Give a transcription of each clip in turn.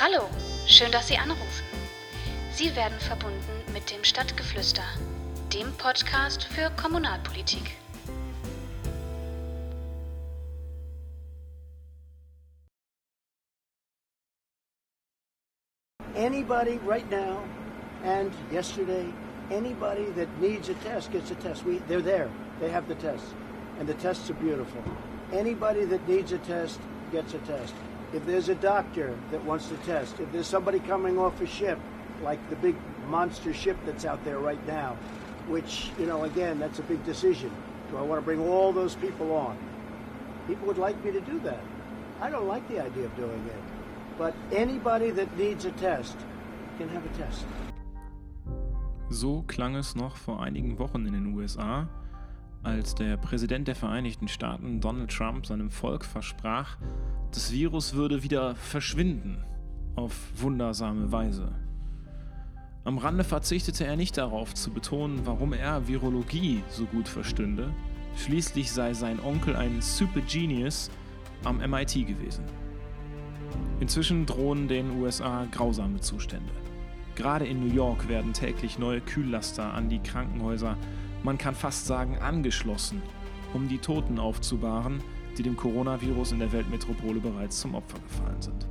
Hallo, schön, dass Sie anrufen. Sie werden verbunden mit dem Stadtgeflüster, dem Podcast für Kommunalpolitik. Anybody right now and yesterday, anybody that needs a test gets a test. We, they're there. They have the tests. And the tests are beautiful. Anybody that needs a test gets a test. If there's a doctor that wants to test, if there's somebody coming off a ship, like the big monster ship that's out there right now, which, you know, again, that's a big decision. Do I want to bring all those people on? People would like me to do that. I don't like the idea of doing it. But anybody that needs a test can have a test. So klang es noch vor einigen Wochen in den USA, als der Präsident der Vereinigten Staaten Donald Trump seinem Volk versprach, das Virus würde wieder verschwinden auf wundersame Weise. Am Rande verzichtete er nicht darauf zu betonen, warum er Virologie so gut verstünde. Schließlich sei sein Onkel ein Super Genius am MIT gewesen. Inzwischen drohen den USA grausame Zustände. Gerade in New York werden täglich neue Kühllaster an die Krankenhäuser, man kann fast sagen angeschlossen, um die Toten aufzubahren, die dem Coronavirus in der Weltmetropole bereits zum Opfer gefallen sind.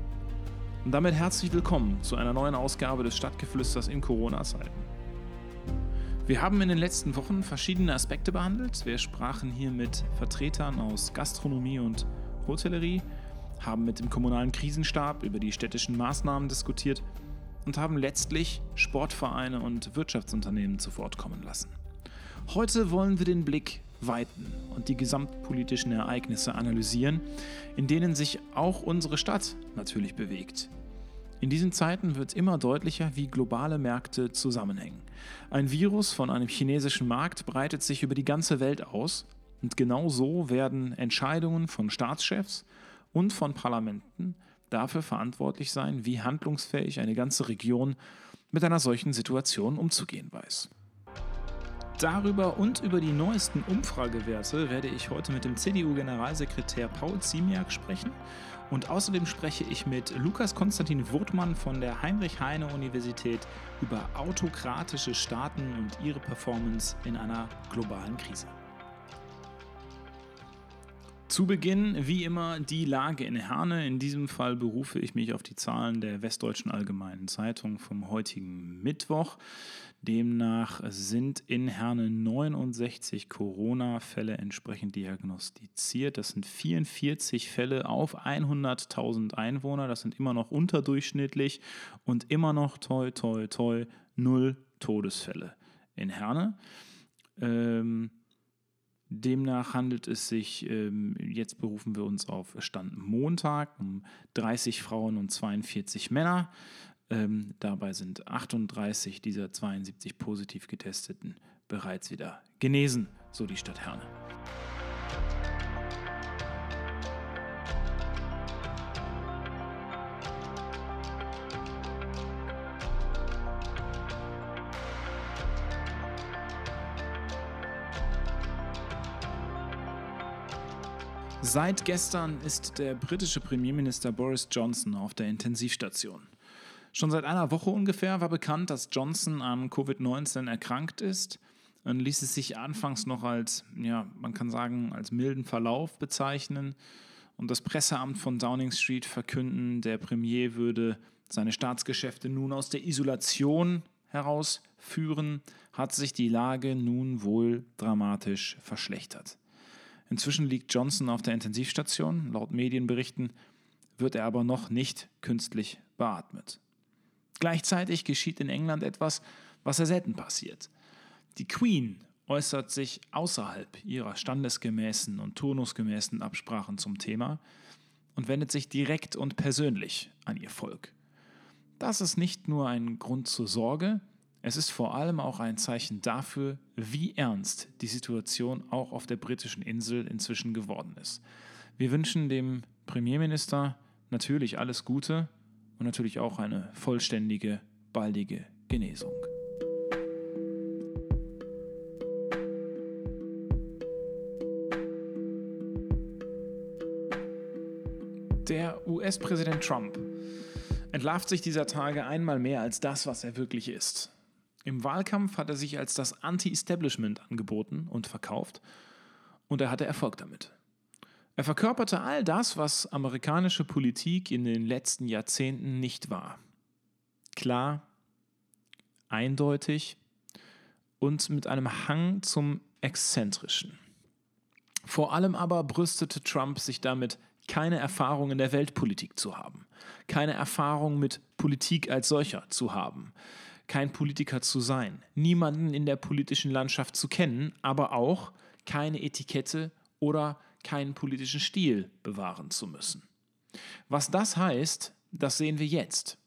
Und damit herzlich willkommen zu einer neuen Ausgabe des Stadtgeflüsters in Corona-Zeiten. Wir haben in den letzten Wochen verschiedene Aspekte behandelt. Wir sprachen hier mit Vertretern aus Gastronomie und Hotellerie, haben mit dem kommunalen Krisenstab über die städtischen Maßnahmen diskutiert und haben letztlich Sportvereine und Wirtschaftsunternehmen zu Wort kommen lassen. Heute wollen wir den Blick weiten und die gesamtpolitischen Ereignisse analysieren, in denen sich auch unsere Stadt natürlich bewegt. In diesen Zeiten wird immer deutlicher, wie globale Märkte zusammenhängen. Ein Virus von einem chinesischen Markt breitet sich über die ganze Welt aus und genau so werden Entscheidungen von Staatschefs und von Parlamenten dafür verantwortlich sein, wie handlungsfähig eine ganze Region mit einer solchen Situation umzugehen weiß. Darüber und über die neuesten Umfragewerte werde ich heute mit dem CDU-Generalsekretär Paul Ziemiak sprechen. Und außerdem spreche ich mit Lukas Konstantin Wurtmann von der Heinrich-Heine-Universität über autokratische Staaten und ihre Performance in einer globalen Krise. Zu Beginn, wie immer, die Lage in Herne. In diesem Fall berufe ich mich auf die Zahlen der Westdeutschen Allgemeinen Zeitung vom heutigen Mittwoch. Demnach sind in Herne 69 Corona-Fälle entsprechend diagnostiziert. Das sind 44 Fälle auf 100.000 Einwohner. Das sind immer noch unterdurchschnittlich und immer noch toi, toi, toi, null Todesfälle in Herne. Ähm, Demnach handelt es sich, ähm, jetzt berufen wir uns auf Stand Montag, um 30 Frauen und 42 Männer. Ähm, dabei sind 38 dieser 72 positiv getesteten bereits wieder genesen, so die Stadt Herne. Seit gestern ist der britische Premierminister Boris Johnson auf der Intensivstation. Schon seit einer Woche ungefähr war bekannt, dass Johnson an Covid-19 erkrankt ist. Dann ließ es sich anfangs noch als, ja, man kann sagen, als milden Verlauf bezeichnen und das Presseamt von Downing Street verkünden, der Premier würde seine Staatsgeschäfte nun aus der Isolation herausführen, hat sich die Lage nun wohl dramatisch verschlechtert. Inzwischen liegt Johnson auf der Intensivstation, laut Medienberichten wird er aber noch nicht künstlich beatmet. Gleichzeitig geschieht in England etwas, was ja selten passiert. Die Queen äußert sich außerhalb ihrer standesgemäßen und turnusgemäßen Absprachen zum Thema und wendet sich direkt und persönlich an ihr Volk. Das ist nicht nur ein Grund zur Sorge, es ist vor allem auch ein Zeichen dafür, wie ernst die Situation auch auf der britischen Insel inzwischen geworden ist. Wir wünschen dem Premierminister natürlich alles Gute und natürlich auch eine vollständige, baldige Genesung. Der US-Präsident Trump entlarvt sich dieser Tage einmal mehr als das, was er wirklich ist. Im Wahlkampf hat er sich als das Anti-Establishment angeboten und verkauft und er hatte Erfolg damit. Er verkörperte all das, was amerikanische Politik in den letzten Jahrzehnten nicht war. Klar, eindeutig und mit einem Hang zum Exzentrischen. Vor allem aber brüstete Trump sich damit, keine Erfahrung in der Weltpolitik zu haben, keine Erfahrung mit Politik als solcher zu haben, kein Politiker zu sein, niemanden in der politischen Landschaft zu kennen, aber auch keine Etikette oder keinen politischen Stil bewahren zu müssen. Was das heißt, das sehen wir jetzt.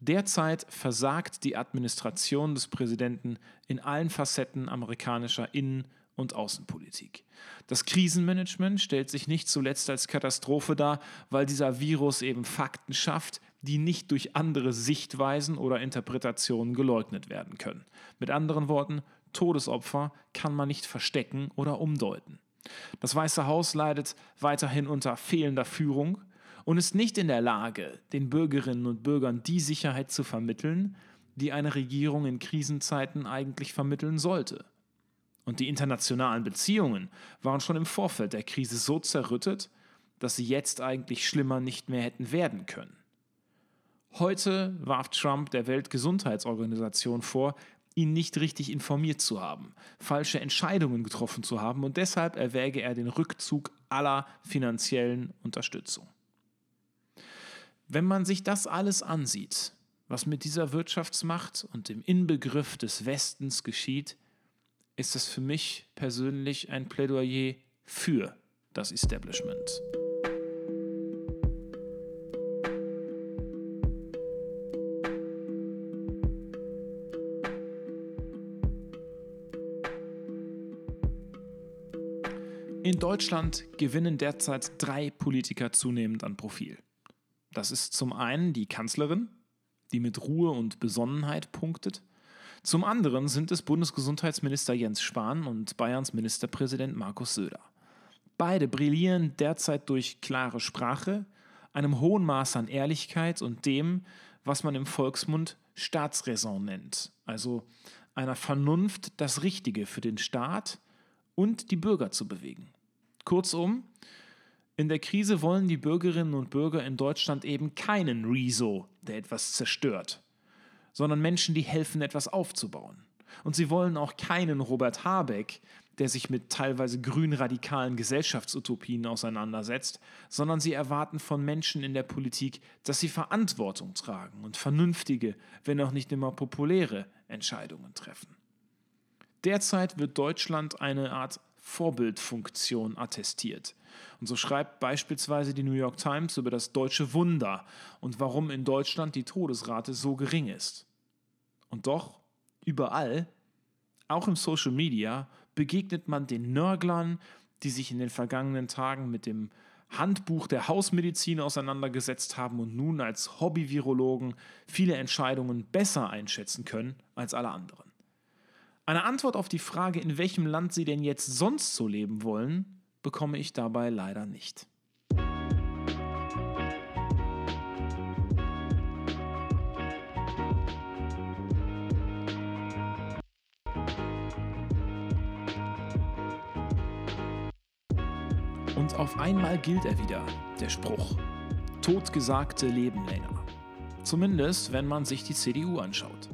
Derzeit versagt die Administration des Präsidenten in allen Facetten amerikanischer Innen- und Außenpolitik. Das Krisenmanagement stellt sich nicht zuletzt als Katastrophe dar, weil dieser Virus eben Fakten schafft, die nicht durch andere Sichtweisen oder Interpretationen geleugnet werden können. Mit anderen Worten, Todesopfer kann man nicht verstecken oder umdeuten. Das Weiße Haus leidet weiterhin unter fehlender Führung, und ist nicht in der Lage, den Bürgerinnen und Bürgern die Sicherheit zu vermitteln, die eine Regierung in Krisenzeiten eigentlich vermitteln sollte. Und die internationalen Beziehungen waren schon im Vorfeld der Krise so zerrüttet, dass sie jetzt eigentlich schlimmer nicht mehr hätten werden können. Heute warf Trump der Weltgesundheitsorganisation vor, ihn nicht richtig informiert zu haben, falsche Entscheidungen getroffen zu haben und deshalb erwäge er den Rückzug aller finanziellen Unterstützung. Wenn man sich das alles ansieht, was mit dieser Wirtschaftsmacht und dem Inbegriff des Westens geschieht, ist es für mich persönlich ein Plädoyer für das Establishment. In Deutschland gewinnen derzeit drei Politiker zunehmend an Profil. Das ist zum einen die Kanzlerin, die mit Ruhe und Besonnenheit punktet. Zum anderen sind es Bundesgesundheitsminister Jens Spahn und Bayerns Ministerpräsident Markus Söder. Beide brillieren derzeit durch klare Sprache, einem hohen Maß an Ehrlichkeit und dem, was man im Volksmund Staatsräson nennt, also einer Vernunft, das Richtige für den Staat und die Bürger zu bewegen. Kurzum, in der Krise wollen die Bürgerinnen und Bürger in Deutschland eben keinen Rezo, der etwas zerstört, sondern Menschen, die helfen, etwas aufzubauen. Und sie wollen auch keinen Robert Habeck, der sich mit teilweise grünradikalen Gesellschaftsutopien auseinandersetzt, sondern sie erwarten von Menschen in der Politik, dass sie Verantwortung tragen und vernünftige, wenn auch nicht immer populäre Entscheidungen treffen. Derzeit wird Deutschland eine Art Vorbildfunktion attestiert. Und so schreibt beispielsweise die New York Times über das deutsche Wunder und warum in Deutschland die Todesrate so gering ist. Und doch, überall, auch im Social Media, begegnet man den Nörglern, die sich in den vergangenen Tagen mit dem Handbuch der Hausmedizin auseinandergesetzt haben und nun als Hobby-Virologen viele Entscheidungen besser einschätzen können als alle anderen. Eine Antwort auf die Frage, in welchem Land sie denn jetzt sonst so leben wollen, bekomme ich dabei leider nicht. Und auf einmal gilt er wieder, der Spruch. Totgesagte leben länger. Zumindest, wenn man sich die CDU anschaut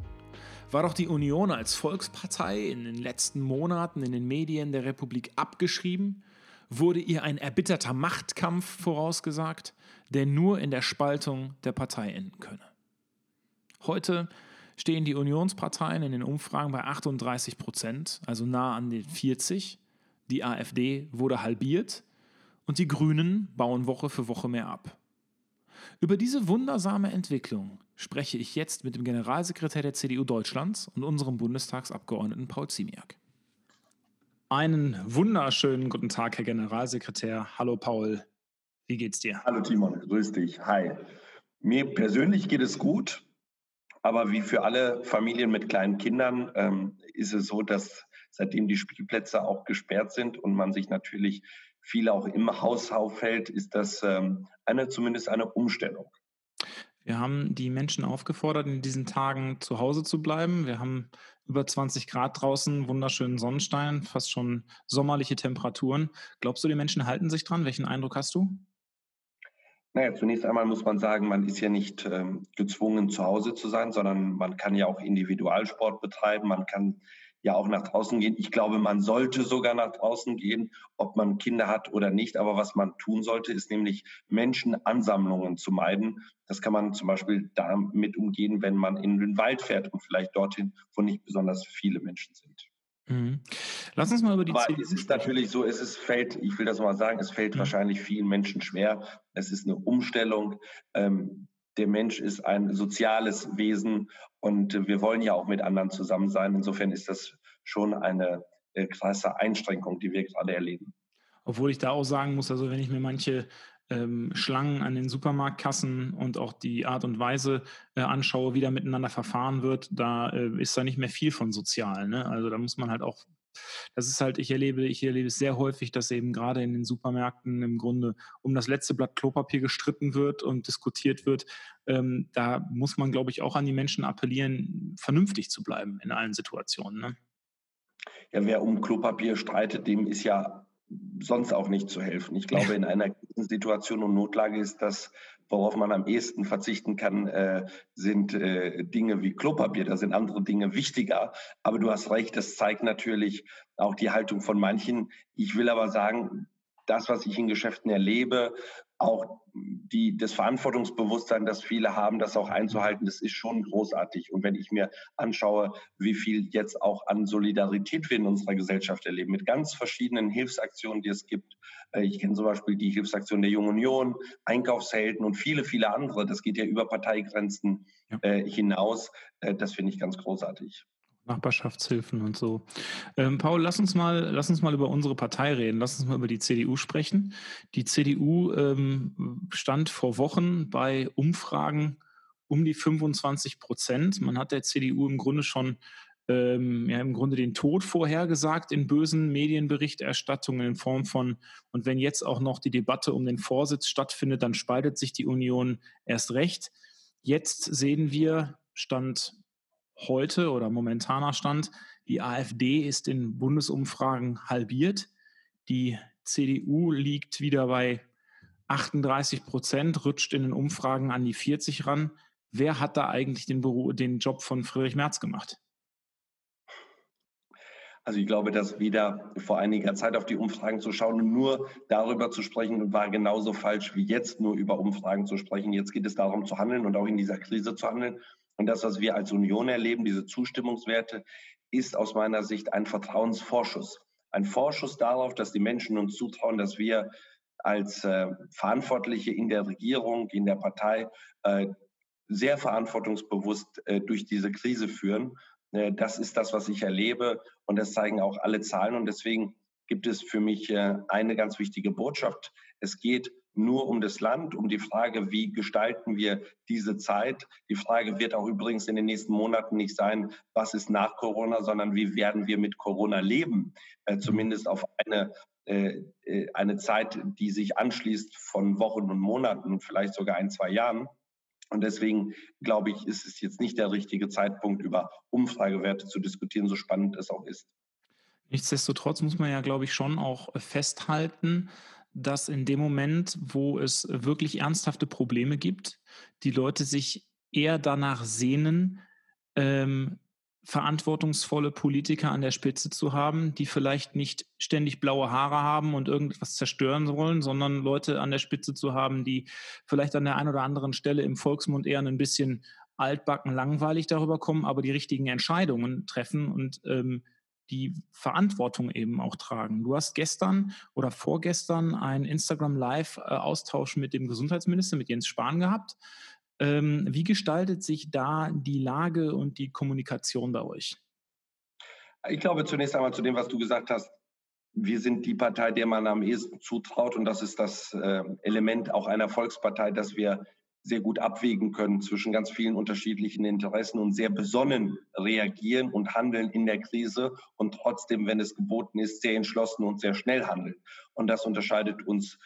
war doch die Union als Volkspartei in den letzten Monaten in den Medien der Republik abgeschrieben, wurde ihr ein erbitterter Machtkampf vorausgesagt, der nur in der Spaltung der Partei enden könne. Heute stehen die Unionsparteien in den Umfragen bei 38 Prozent, also nah an den 40. Die AfD wurde halbiert und die Grünen bauen Woche für Woche mehr ab. Über diese wundersame Entwicklung spreche ich jetzt mit dem Generalsekretär der CDU Deutschlands und unserem Bundestagsabgeordneten Paul Ziemiak. Einen wunderschönen guten Tag, Herr Generalsekretär. Hallo Paul, wie geht's dir? Hallo Timon, grüß dich. Hi. Mir persönlich geht es gut, aber wie für alle Familien mit kleinen Kindern ähm, ist es so, dass seitdem die Spielplätze auch gesperrt sind und man sich natürlich viel auch im Haus auffällt, ist das ähm, eine zumindest eine Umstellung. Wir haben die Menschen aufgefordert, in diesen Tagen zu Hause zu bleiben. Wir haben über 20 Grad draußen, wunderschönen Sonnenstein, fast schon sommerliche Temperaturen. Glaubst du, die Menschen halten sich dran? Welchen Eindruck hast du? Naja, zunächst einmal muss man sagen, man ist ja nicht ähm, gezwungen, zu Hause zu sein, sondern man kann ja auch Individualsport betreiben, man kann ja auch nach draußen gehen. Ich glaube, man sollte sogar nach draußen gehen, ob man Kinder hat oder nicht. Aber was man tun sollte, ist nämlich Menschenansammlungen zu meiden. Das kann man zum Beispiel damit umgehen, wenn man in den Wald fährt und vielleicht dorthin, wo nicht besonders viele Menschen sind. Mhm. Lass uns mal über die Aber es ist natürlich so, es ist, fällt, ich will das mal sagen, es fällt mhm. wahrscheinlich vielen Menschen schwer. Es ist eine Umstellung. Ähm, der Mensch ist ein soziales Wesen und wir wollen ja auch mit anderen zusammen sein. Insofern ist das schon eine äh, krasse Einschränkung, die wir gerade erleben. Obwohl ich da auch sagen muss, also wenn ich mir manche ähm, Schlangen an den Supermarktkassen und auch die Art und Weise äh, anschaue, wie da miteinander verfahren wird, da äh, ist da nicht mehr viel von sozial. Ne? Also da muss man halt auch das ist halt, ich erlebe, ich erlebe es sehr häufig, dass eben gerade in den Supermärkten im Grunde um das letzte Blatt Klopapier gestritten wird und diskutiert wird. Ähm, da muss man, glaube ich, auch an die Menschen appellieren, vernünftig zu bleiben in allen Situationen. Ne? Ja, wer um Klopapier streitet, dem ist ja sonst auch nicht zu helfen. Ich glaube, in einer Situation und Notlage ist das Worauf man am ehesten verzichten kann, äh, sind äh, Dinge wie Klopapier. Da sind andere Dinge wichtiger. Aber du hast recht, das zeigt natürlich auch die Haltung von manchen. Ich will aber sagen, das, was ich in Geschäften erlebe, auch die, das Verantwortungsbewusstsein, das viele haben, das auch einzuhalten, das ist schon großartig. Und wenn ich mir anschaue, wie viel jetzt auch an Solidarität wir in unserer Gesellschaft erleben, mit ganz verschiedenen Hilfsaktionen, die es gibt. Äh, ich kenne zum Beispiel die Hilfsaktion der Jungen Union, Einkaufshelden und viele, viele andere. Das geht ja über Parteigrenzen ja. Äh, hinaus. Äh, das finde ich ganz großartig. Nachbarschaftshilfen und so. Ähm, Paul, lass uns mal, lass uns mal über unsere Partei reden. Lass uns mal über die CDU sprechen. Die CDU ähm, stand vor Wochen bei Umfragen um die 25 Prozent. Man hat der CDU im Grunde schon ähm, ja, im Grunde den Tod vorhergesagt in bösen Medienberichterstattungen in Form von, und wenn jetzt auch noch die Debatte um den Vorsitz stattfindet, dann spaltet sich die Union erst recht. Jetzt sehen wir, Stand heute oder momentaner Stand, die AfD ist in Bundesumfragen halbiert. Die CDU liegt wieder bei 38 Prozent, rutscht in den Umfragen an die 40 ran. Wer hat da eigentlich den, Beruf, den Job von Friedrich Merz gemacht? Also ich glaube, dass wieder vor einiger Zeit auf die Umfragen zu schauen und nur darüber zu sprechen war genauso falsch wie jetzt nur über Umfragen zu sprechen. Jetzt geht es darum zu handeln und auch in dieser Krise zu handeln. Und das, was wir als Union erleben, diese Zustimmungswerte, ist aus meiner Sicht ein Vertrauensvorschuss. Ein Vorschuss darauf, dass die Menschen uns zutrauen, dass wir als äh, Verantwortliche in der Regierung, in der Partei äh, sehr verantwortungsbewusst äh, durch diese Krise führen. Äh, das ist das, was ich erlebe und das zeigen auch alle Zahlen. Und deswegen gibt es für mich äh, eine ganz wichtige Botschaft. Es geht nur um das Land, um die Frage, wie gestalten wir diese Zeit. Die Frage wird auch übrigens in den nächsten Monaten nicht sein, was ist nach Corona, sondern wie werden wir mit Corona leben, äh, zumindest auf eine, äh, äh eine Zeit, die sich anschließt von Wochen und Monaten und vielleicht sogar ein, zwei Jahren. Und deswegen glaube ich, ist es jetzt nicht der richtige Zeitpunkt, über Umfragewerte zu diskutieren, so spannend es auch ist. Nichtsdestotrotz muss man ja, glaube ich, schon auch festhalten, dass in dem Moment, wo es wirklich ernsthafte Probleme gibt, die Leute sich eher danach sehnen, ähm, verantwortungsvolle Politiker an der Spitze zu haben, die vielleicht nicht ständig blaue Haare haben und irgendwas zerstören wollen, sondern Leute an der Spitze zu haben, die vielleicht an der einen oder anderen Stelle im Volksmund eher ein bisschen altbacken langweilig darüber kommen, aber die richtigen Entscheidungen treffen und ähm, die Verantwortung eben auch tragen. Du hast gestern oder vorgestern einen Instagram Live-Austausch mit dem Gesundheitsminister, mit Jens Spahn gehabt. Ähm, wie gestaltet sich da die Lage und die Kommunikation bei euch? Ich glaube zunächst einmal zu dem, was du gesagt hast. Wir sind die Partei, der man am ehesten zutraut. Und das ist das äh, Element auch einer Volkspartei, dass wir sehr gut abwägen können zwischen ganz vielen unterschiedlichen Interessen und sehr besonnen reagieren und handeln in der Krise und trotzdem, wenn es geboten ist, sehr entschlossen und sehr schnell handeln. Und das unterscheidet uns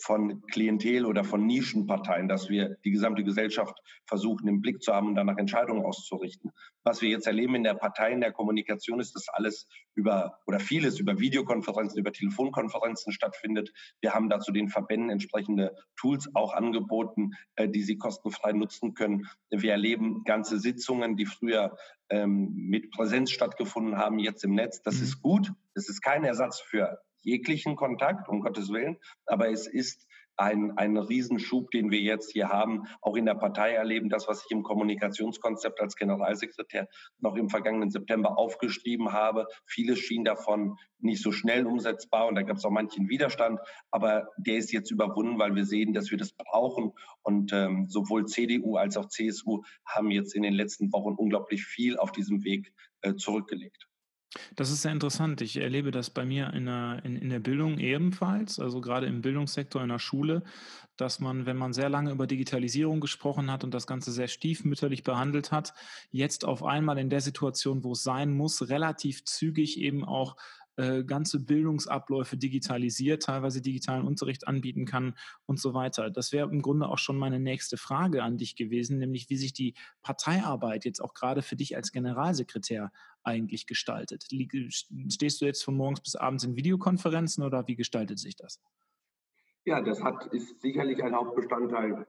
von Klientel oder von Nischenparteien, dass wir die gesamte Gesellschaft versuchen im Blick zu haben und danach Entscheidungen auszurichten. Was wir jetzt erleben in der Partei, in der Kommunikation, ist, dass alles über oder vieles über Videokonferenzen, über Telefonkonferenzen stattfindet. Wir haben dazu den Verbänden entsprechende Tools auch angeboten, äh, die sie kostenfrei nutzen können. Wir erleben ganze Sitzungen, die früher ähm, mit Präsenz stattgefunden haben, jetzt im Netz. Das mhm. ist gut. Es ist kein Ersatz für jeglichen Kontakt, um Gottes Willen. Aber es ist ein, ein Riesenschub, den wir jetzt hier haben, auch in der Partei erleben. Das, was ich im Kommunikationskonzept als Generalsekretär noch im vergangenen September aufgeschrieben habe. Vieles schien davon nicht so schnell umsetzbar und da gab es auch manchen Widerstand. Aber der ist jetzt überwunden, weil wir sehen, dass wir das brauchen. Und ähm, sowohl CDU als auch CSU haben jetzt in den letzten Wochen unglaublich viel auf diesem Weg äh, zurückgelegt. Das ist sehr interessant. Ich erlebe das bei mir in der, in, in der Bildung ebenfalls, also gerade im Bildungssektor in der Schule, dass man, wenn man sehr lange über Digitalisierung gesprochen hat und das Ganze sehr stiefmütterlich behandelt hat, jetzt auf einmal in der Situation, wo es sein muss, relativ zügig eben auch äh, ganze Bildungsabläufe digitalisiert, teilweise digitalen Unterricht anbieten kann und so weiter. Das wäre im Grunde auch schon meine nächste Frage an dich gewesen, nämlich wie sich die Parteiarbeit jetzt auch gerade für dich als Generalsekretär eigentlich gestaltet. Stehst du jetzt von morgens bis abends in Videokonferenzen oder wie gestaltet sich das? Ja, das hat, ist sicherlich ein Hauptbestandteil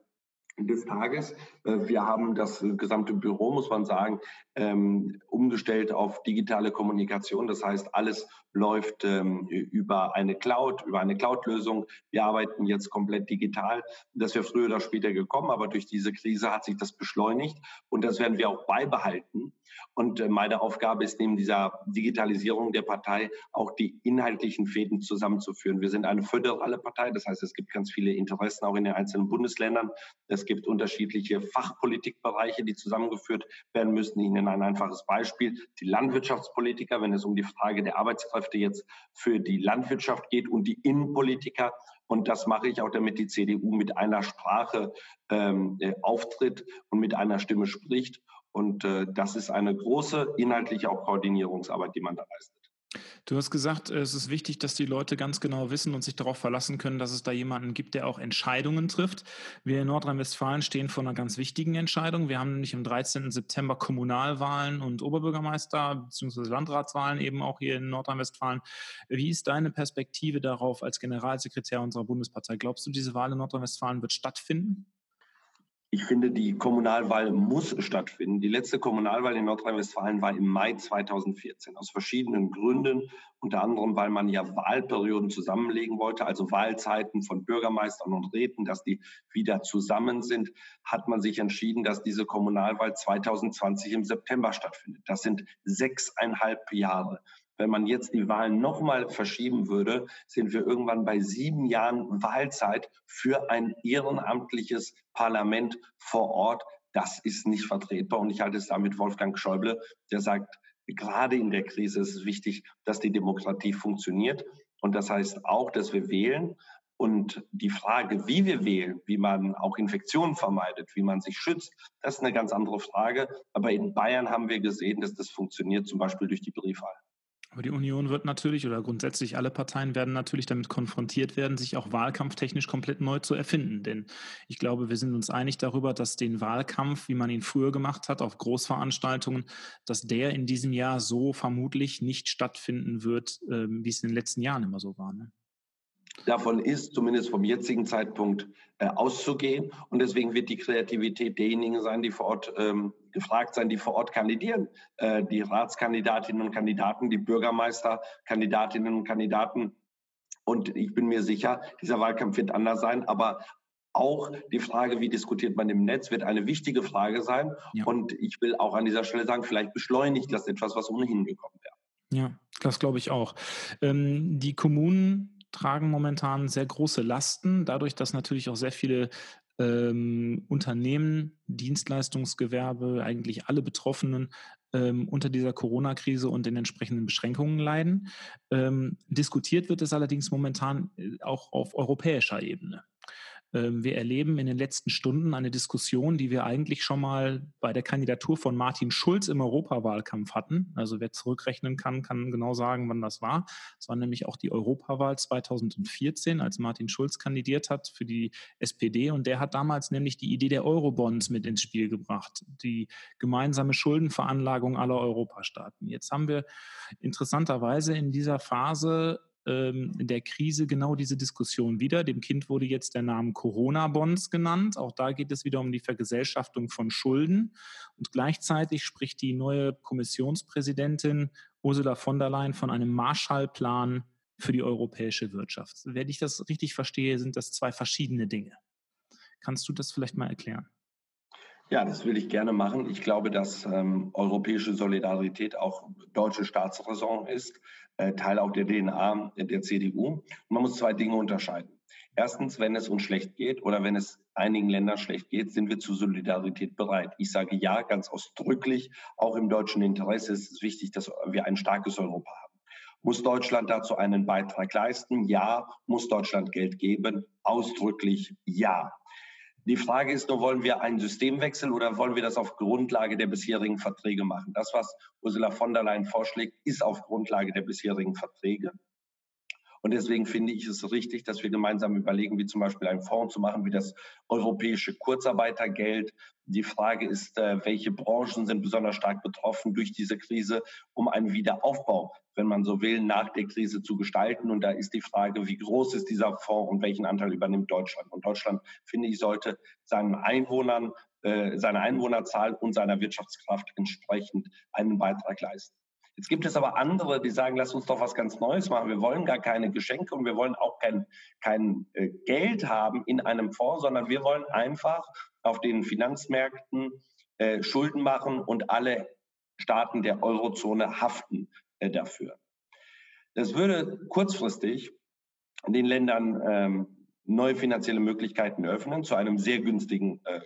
des Tages. Äh, wir haben das gesamte Büro, muss man sagen, ähm, umgestellt auf digitale Kommunikation. Das heißt, alles läuft ähm, über eine Cloud, über eine Cloud-Lösung. Wir arbeiten jetzt komplett digital. Das wäre früher oder später gekommen, aber durch diese Krise hat sich das beschleunigt und das werden wir auch beibehalten. Und äh, meine Aufgabe ist neben dieser Digitalisierung der Partei auch die inhaltlichen Fäden zusammenzuführen. Wir sind eine föderale Partei, das heißt, es gibt ganz viele Interessen auch in den einzelnen Bundesländern. Es gibt unterschiedliche Fachpolitikbereiche, die zusammengeführt werden müssen. Ich nenne ein einfaches Beispiel. Die Landwirtschaftspolitiker, wenn es um die Frage der Arbeitskräfte jetzt für die Landwirtschaft geht und die Innenpolitiker. Und das mache ich auch, damit die CDU mit einer Sprache ähm, äh, auftritt und mit einer Stimme spricht. Und äh, das ist eine große inhaltliche auch Koordinierungsarbeit, die man da leistet. Du hast gesagt, es ist wichtig, dass die Leute ganz genau wissen und sich darauf verlassen können, dass es da jemanden gibt, der auch Entscheidungen trifft. Wir in Nordrhein-Westfalen stehen vor einer ganz wichtigen Entscheidung. Wir haben nämlich am 13. September Kommunalwahlen und Oberbürgermeister bzw. Landratswahlen eben auch hier in Nordrhein-Westfalen. Wie ist deine Perspektive darauf als Generalsekretär unserer Bundespartei? Glaubst du, diese Wahl in Nordrhein-Westfalen wird stattfinden? Ich finde, die Kommunalwahl muss stattfinden. Die letzte Kommunalwahl in Nordrhein-Westfalen war im Mai 2014 aus verschiedenen Gründen. Unter anderem, weil man ja Wahlperioden zusammenlegen wollte, also Wahlzeiten von Bürgermeistern und Räten, dass die wieder zusammen sind, hat man sich entschieden, dass diese Kommunalwahl 2020 im September stattfindet. Das sind sechseinhalb Jahre. Wenn man jetzt die Wahlen nochmal verschieben würde, sind wir irgendwann bei sieben Jahren Wahlzeit für ein ehrenamtliches Parlament vor Ort. Das ist nicht vertretbar. Und ich halte es damit Wolfgang Schäuble, der sagt, gerade in der Krise ist es wichtig, dass die Demokratie funktioniert. Und das heißt auch, dass wir wählen. Und die Frage, wie wir wählen, wie man auch Infektionen vermeidet, wie man sich schützt, das ist eine ganz andere Frage. Aber in Bayern haben wir gesehen, dass das funktioniert, zum Beispiel durch die Briefwahl. Aber die Union wird natürlich oder grundsätzlich alle Parteien werden natürlich damit konfrontiert werden, sich auch wahlkampftechnisch komplett neu zu erfinden. Denn ich glaube, wir sind uns einig darüber, dass den Wahlkampf, wie man ihn früher gemacht hat, auf Großveranstaltungen, dass der in diesem Jahr so vermutlich nicht stattfinden wird, ähm, wie es in den letzten Jahren immer so war. Ne? Davon ist zumindest vom jetzigen Zeitpunkt äh, auszugehen. Und deswegen wird die Kreativität derjenigen sein, die vor Ort ähm, gefragt sein, die vor Ort kandidieren. Äh, die Ratskandidatinnen und Kandidaten, die Bürgermeisterkandidatinnen und Kandidaten. Und ich bin mir sicher, dieser Wahlkampf wird anders sein. Aber auch die Frage, wie diskutiert man im Netz, wird eine wichtige Frage sein. Ja. Und ich will auch an dieser Stelle sagen, vielleicht beschleunigt das etwas, was ohnehin gekommen wäre. Ja, das glaube ich auch. Ähm, die Kommunen tragen momentan sehr große Lasten, dadurch, dass natürlich auch sehr viele ähm, Unternehmen, Dienstleistungsgewerbe, eigentlich alle Betroffenen ähm, unter dieser Corona-Krise und den entsprechenden Beschränkungen leiden. Ähm, diskutiert wird es allerdings momentan äh, auch auf europäischer Ebene. Ähm, wir erleben in den letzten Stunden eine Diskussion, die wir eigentlich schon mal bei der Kandidatur von Martin Schulz im Europawahlkampf hatten. Also wer zurückrechnen kann, kann genau sagen, wann das war. Es war nämlich auch die Europawahl 2014, als Martin Schulz kandidiert hat für die SPD. Und der hat damals nämlich die Idee der Eurobonds mit ins Spiel gebracht, die gemeinsame Schuldenveranlagung aller Europastaaten. Jetzt haben wir interessanterweise in dieser Phase ähm, in der Krise genau diese Diskussion wieder. Dem Kind wurde jetzt der Name Corona-Bonds genannt. Auch da geht es wieder um die Vergesellschaftung von Schulden. Und gleichzeitig spricht die neue Kommissionspräsidentin Ursula von der Leyen von einem Marshallplan für die europäische Wirtschaft. Wenn ich das richtig verstehe, sind das zwei verschiedene Dinge. Kannst du das vielleicht mal erklären? Ja, das will ich gerne machen. Ich glaube, dass ähm, europäische Solidarität auch deutsche Staatsräson ist, Teil auch der DNA der CDU. Und man muss zwei Dinge unterscheiden. Erstens, wenn es uns schlecht geht oder wenn es einigen Ländern schlecht geht, sind wir zu Solidarität bereit. Ich sage ja ganz ausdrücklich, auch im deutschen Interesse ist es wichtig, dass wir ein starkes Europa haben. Muss Deutschland dazu einen Beitrag leisten? Ja. Muss Deutschland Geld geben? Ausdrücklich ja. Die Frage ist nur, wollen wir einen Systemwechsel oder wollen wir das auf Grundlage der bisherigen Verträge machen? Das, was Ursula von der Leyen vorschlägt, ist auf Grundlage der bisherigen Verträge. Und deswegen finde ich es richtig, dass wir gemeinsam überlegen, wie zum Beispiel einen Fonds zu machen, wie das europäische Kurzarbeitergeld. Die Frage ist, äh, welche Branchen sind besonders stark betroffen durch diese Krise, um einen Wiederaufbau, wenn man so will, nach der Krise zu gestalten. Und da ist die Frage, wie groß ist dieser Fonds und welchen Anteil übernimmt Deutschland? Und Deutschland, finde ich, sollte seinen Einwohnern, äh, seiner Einwohnerzahl und seiner Wirtschaftskraft entsprechend einen Beitrag leisten. Jetzt gibt es aber andere, die sagen, lass uns doch was ganz Neues machen. Wir wollen gar keine Geschenke und wir wollen auch kein, kein äh, Geld haben in einem Fonds, sondern wir wollen einfach auf den Finanzmärkten äh, Schulden machen und alle Staaten der Eurozone haften äh, dafür. Das würde kurzfristig den Ländern ähm, neue finanzielle Möglichkeiten öffnen zu einem sehr günstigen äh,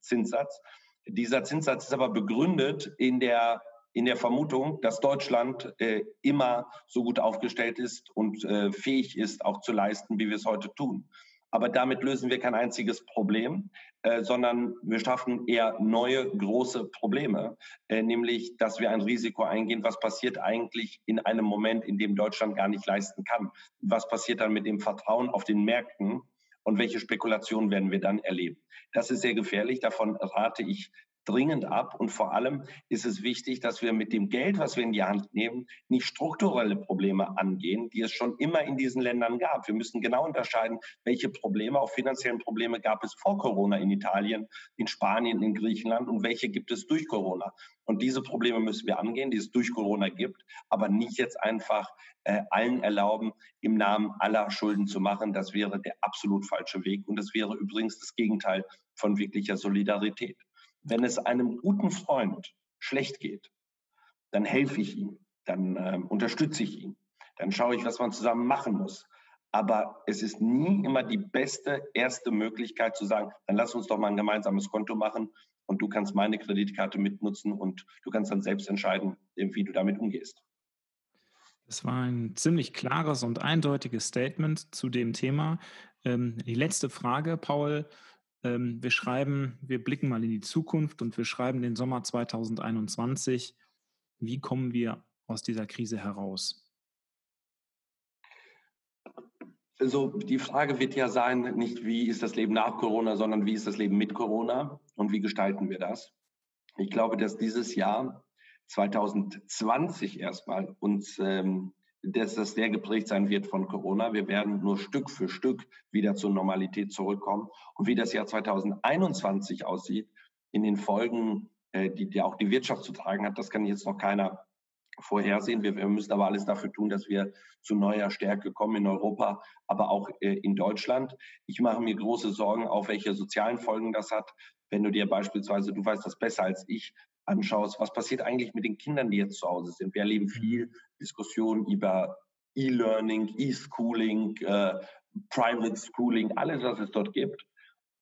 Zinssatz. Dieser Zinssatz ist aber begründet in der in der Vermutung, dass Deutschland äh, immer so gut aufgestellt ist und äh, fähig ist, auch zu leisten, wie wir es heute tun. Aber damit lösen wir kein einziges Problem, äh, sondern wir schaffen eher neue große Probleme, äh, nämlich dass wir ein Risiko eingehen. Was passiert eigentlich in einem Moment, in dem Deutschland gar nicht leisten kann? Was passiert dann mit dem Vertrauen auf den Märkten? Und welche Spekulationen werden wir dann erleben? Das ist sehr gefährlich. Davon rate ich dringend ab. Und vor allem ist es wichtig, dass wir mit dem Geld, was wir in die Hand nehmen, nicht strukturelle Probleme angehen, die es schon immer in diesen Ländern gab. Wir müssen genau unterscheiden, welche Probleme, auch finanziellen Probleme gab es vor Corona in Italien, in Spanien, in Griechenland und welche gibt es durch Corona. Und diese Probleme müssen wir angehen, die es durch Corona gibt, aber nicht jetzt einfach äh, allen erlauben, im Namen aller Schulden zu machen. Das wäre der absolut falsche Weg. Und das wäre übrigens das Gegenteil von wirklicher Solidarität. Wenn es einem guten Freund schlecht geht, dann helfe ich ihm, dann äh, unterstütze ich ihn, dann schaue ich, was man zusammen machen muss. Aber es ist nie immer die beste erste Möglichkeit zu sagen, dann lass uns doch mal ein gemeinsames Konto machen und du kannst meine Kreditkarte mitnutzen und du kannst dann selbst entscheiden, wie du damit umgehst. Das war ein ziemlich klares und eindeutiges Statement zu dem Thema. Ähm, die letzte Frage, Paul. Ähm, wir schreiben, wir blicken mal in die Zukunft und wir schreiben den Sommer 2021. Wie kommen wir aus dieser Krise heraus? Also die Frage wird ja sein, nicht wie ist das Leben nach Corona, sondern wie ist das Leben mit Corona und wie gestalten wir das? Ich glaube, dass dieses Jahr 2020 erstmal uns ähm, dass das sehr geprägt sein wird von Corona. Wir werden nur Stück für Stück wieder zur Normalität zurückkommen. Und wie das Jahr 2021 aussieht, in den Folgen, äh, die, die auch die Wirtschaft zu tragen hat, das kann jetzt noch keiner vorhersehen. Wir, wir, müssen aber alles dafür tun, dass wir zu neuer Stärke kommen in Europa, aber auch äh, in Deutschland. Ich mache mir große Sorgen, auf welche sozialen Folgen das hat. Wenn du dir beispielsweise, du weißt das besser als ich, anschaust, was passiert eigentlich mit den Kindern, die jetzt zu Hause sind. Wir erleben viel Diskussionen über E-Learning, E-Schooling, äh, Private Schooling, alles, was es dort gibt.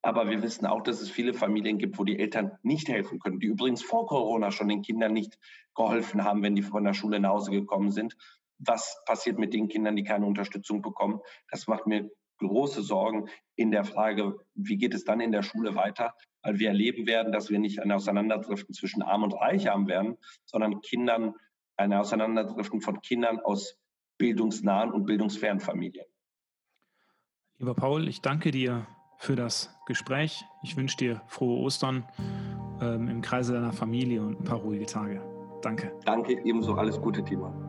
Aber wir wissen auch, dass es viele Familien gibt, wo die Eltern nicht helfen können, die übrigens vor Corona schon den Kindern nicht geholfen haben, wenn die von der Schule nach Hause gekommen sind. Was passiert mit den Kindern, die keine Unterstützung bekommen? Das macht mir große Sorgen in der Frage, wie geht es dann in der Schule weiter, weil wir erleben werden, dass wir nicht eine Auseinanderdriften zwischen Arm und Reich haben werden, sondern Kindern, eine Auseinanderdriften von Kindern aus bildungsnahen und bildungsfernen Familien. Lieber Paul, ich danke dir für das Gespräch. Ich wünsche dir frohe Ostern ähm, im Kreise deiner Familie und ein paar ruhige Tage. Danke. Danke, ebenso. Alles Gute, Timon.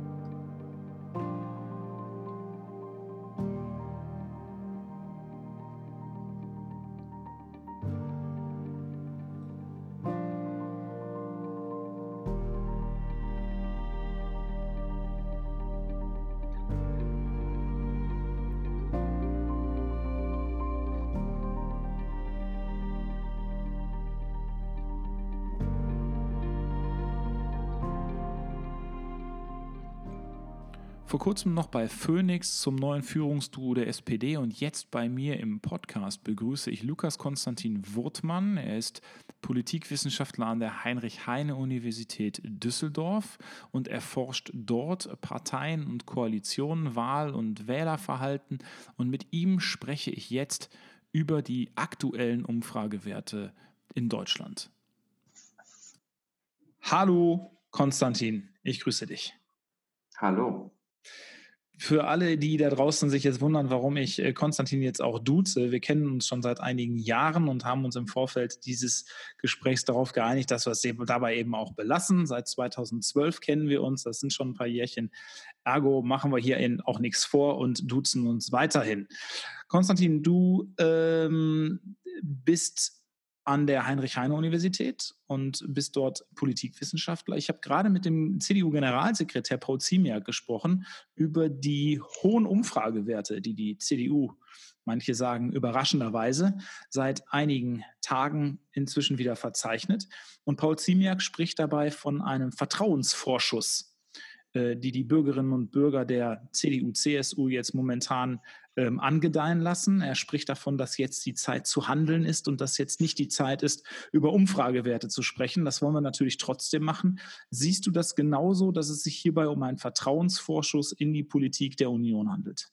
Kurzem noch bei Phoenix zum neuen Führungsduo der SPD und jetzt bei mir im Podcast begrüße ich Lukas Konstantin Wurtmann. Er ist Politikwissenschaftler an der Heinrich-Heine-Universität Düsseldorf und erforscht dort Parteien und Koalitionen, Wahl- und Wählerverhalten. Und mit ihm spreche ich jetzt über die aktuellen Umfragewerte in Deutschland. Hallo Konstantin, ich grüße dich. Hallo für alle, die da draußen sich jetzt wundern, warum ich äh, Konstantin jetzt auch duze, wir kennen uns schon seit einigen Jahren und haben uns im Vorfeld dieses Gesprächs darauf geeinigt, dass wir es dabei eben auch belassen. Seit 2012 kennen wir uns, das sind schon ein paar Jährchen. Ergo machen wir hier auch nichts vor und duzen uns weiterhin. Konstantin, du ähm, bist an der Heinrich-Heine-Universität und bist dort Politikwissenschaftler. Ich habe gerade mit dem CDU-Generalsekretär Paul Ziemiak gesprochen über die hohen Umfragewerte, die die CDU, manche sagen überraschenderweise, seit einigen Tagen inzwischen wieder verzeichnet. Und Paul Ziemiak spricht dabei von einem Vertrauensvorschuss die die Bürgerinnen und Bürger der CDU, CSU jetzt momentan ähm, angedeihen lassen. Er spricht davon, dass jetzt die Zeit zu handeln ist und dass jetzt nicht die Zeit ist, über Umfragewerte zu sprechen. Das wollen wir natürlich trotzdem machen. Siehst du das genauso, dass es sich hierbei um einen Vertrauensvorschuss in die Politik der Union handelt?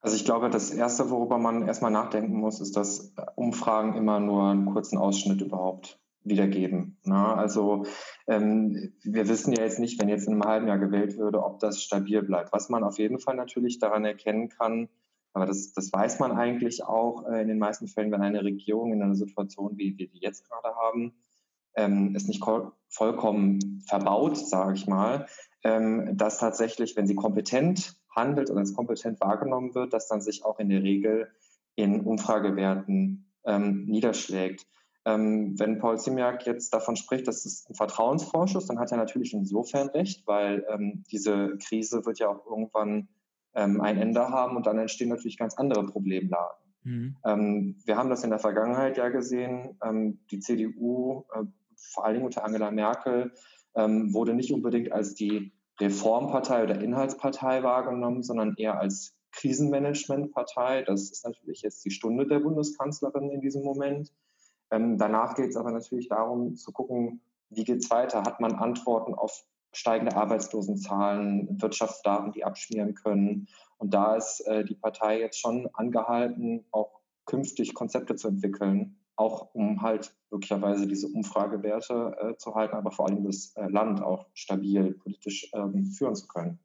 Also ich glaube, das Erste, worüber man erstmal nachdenken muss, ist, dass Umfragen immer nur einen kurzen Ausschnitt überhaupt wiedergeben. Ne? also ähm, wir wissen ja jetzt nicht, wenn jetzt in einem halben Jahr gewählt würde, ob das stabil bleibt. Was man auf jeden Fall natürlich daran erkennen kann, aber das, das weiß man eigentlich auch äh, in den meisten Fällen, wenn eine Regierung in einer Situation, wie wir die jetzt gerade haben, ähm, ist nicht vollkommen verbaut, sage ich mal, ähm, dass tatsächlich, wenn sie kompetent handelt und als kompetent wahrgenommen wird, dass dann sich auch in der Regel in Umfragewerten ähm, niederschlägt. Ähm, wenn Paul Simiak jetzt davon spricht, dass es ein Vertrauensvorschuss, dann hat er natürlich insofern recht, weil ähm, diese Krise wird ja auch irgendwann ähm, ein Ende haben und dann entstehen natürlich ganz andere Problemlagen. Mhm. Ähm, wir haben das in der Vergangenheit ja gesehen. Ähm, die CDU, äh, vor allen Dingen unter Angela Merkel, ähm, wurde nicht unbedingt als die Reformpartei oder Inhaltspartei wahrgenommen, sondern eher als Krisenmanagementpartei. Das ist natürlich jetzt die Stunde der Bundeskanzlerin in diesem Moment. Ähm, danach geht es aber natürlich darum zu gucken, wie geht es weiter? Hat man Antworten auf steigende Arbeitslosenzahlen, Wirtschaftsdaten, die abschmieren können? Und da ist äh, die Partei jetzt schon angehalten, auch künftig Konzepte zu entwickeln, auch um halt möglicherweise diese Umfragewerte äh, zu halten, aber vor allem das äh, Land auch stabil politisch ähm, führen zu können.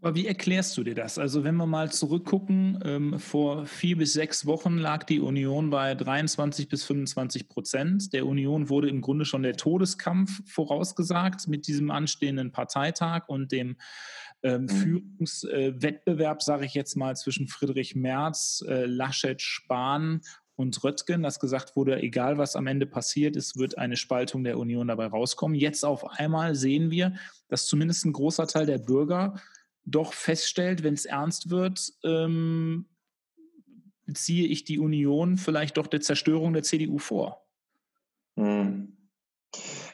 Aber wie erklärst du dir das? Also wenn wir mal zurückgucken, ähm, vor vier bis sechs Wochen lag die Union bei 23 bis 25 Prozent. Der Union wurde im Grunde schon der Todeskampf vorausgesagt mit diesem anstehenden Parteitag und dem ähm, mhm. Führungswettbewerb, äh, sage ich jetzt mal, zwischen Friedrich Merz, äh, Laschet, Spahn und Röttgen, dass gesagt wurde, egal was am Ende passiert, es wird eine Spaltung der Union dabei rauskommen. Jetzt auf einmal sehen wir, dass zumindest ein großer Teil der Bürger doch feststellt, wenn es ernst wird, ähm, ziehe ich die Union vielleicht doch der Zerstörung der CDU vor. Hm.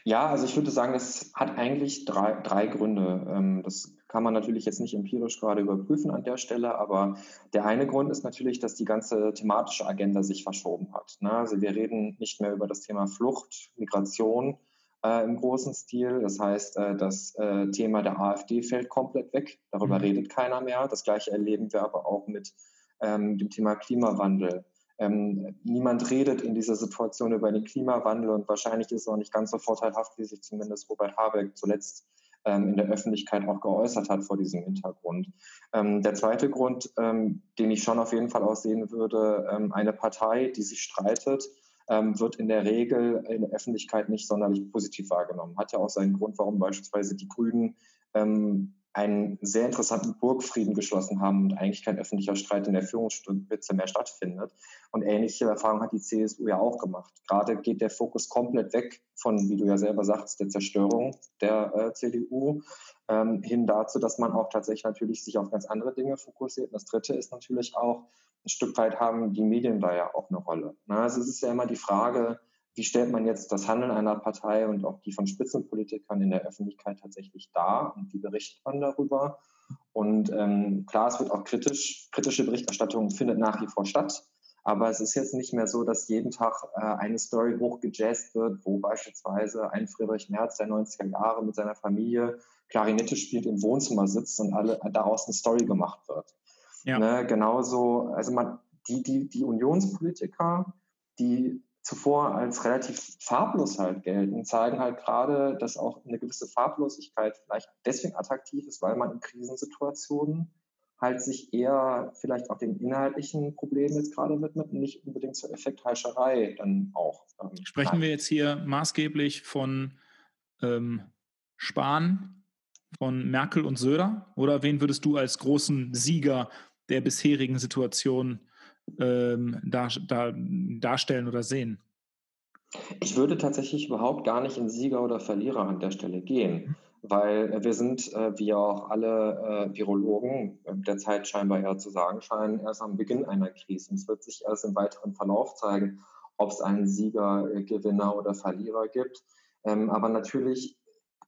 Ja, also ich würde sagen, das hat eigentlich drei, drei Gründe. Ähm, das kann man natürlich jetzt nicht empirisch gerade überprüfen an der Stelle, aber der eine Grund ist natürlich, dass die ganze thematische Agenda sich verschoben hat. Ne? Also wir reden nicht mehr über das Thema Flucht, Migration, äh, im großen Stil. Das heißt, äh, das äh, Thema der AfD fällt komplett weg. Darüber mhm. redet keiner mehr. Das gleiche erleben wir aber auch mit ähm, dem Thema Klimawandel. Ähm, niemand redet in dieser Situation über den Klimawandel und wahrscheinlich ist es auch nicht ganz so vorteilhaft, wie sich zumindest Robert Habeck zuletzt ähm, in der Öffentlichkeit auch geäußert hat vor diesem Hintergrund. Ähm, der zweite Grund, ähm, den ich schon auf jeden Fall aussehen würde, ähm, eine Partei, die sich streitet, ähm, wird in der Regel in der Öffentlichkeit nicht sonderlich positiv wahrgenommen. Hat ja auch seinen Grund, warum beispielsweise die Grünen ähm, einen sehr interessanten Burgfrieden geschlossen haben und eigentlich kein öffentlicher Streit in der Führungsspitze mehr stattfindet. Und ähnliche Erfahrungen hat die CSU ja auch gemacht. Gerade geht der Fokus komplett weg von, wie du ja selber sagst, der Zerstörung der äh, CDU ähm, hin dazu, dass man auch tatsächlich natürlich sich auf ganz andere Dinge fokussiert. Und das Dritte ist natürlich auch, ein Stück weit haben die Medien da ja auch eine Rolle. Na, also es ist ja immer die Frage, wie stellt man jetzt das Handeln einer Partei und auch die von Spitzenpolitikern in der Öffentlichkeit tatsächlich dar und wie berichtet man darüber? Und ähm, klar, es wird auch kritisch, kritische Berichterstattung findet nach wie vor statt. Aber es ist jetzt nicht mehr so, dass jeden Tag äh, eine Story hochgejazzt wird, wo beispielsweise ein Friedrich Merz der 90er Jahre mit seiner Familie Klarinette spielt, im Wohnzimmer sitzt und alle, daraus eine Story gemacht wird. Ja. Ne, genauso, also man, die, die, die Unionspolitiker, die zuvor als relativ farblos halt gelten, zeigen halt gerade, dass auch eine gewisse Farblosigkeit vielleicht deswegen attraktiv ist, weil man in Krisensituationen halt sich eher vielleicht auch den inhaltlichen Problemen jetzt gerade widmet und nicht unbedingt zur Effektheischerei dann auch. Ähm, Sprechen wir jetzt hier maßgeblich von ähm, Spahn, von Merkel und Söder? Oder wen würdest du als großen Sieger der bisherigen Situation ähm, dar, dar, darstellen oder sehen? Ich würde tatsächlich überhaupt gar nicht in Sieger oder Verlierer an der Stelle gehen, weil wir sind, äh, wie auch alle äh, Virologen äh, derzeit scheinbar eher zu sagen scheinen, erst am Beginn einer Krise. es wird sich erst im weiteren Verlauf zeigen, ob es einen Sieger, Gewinner oder Verlierer gibt. Ähm, aber natürlich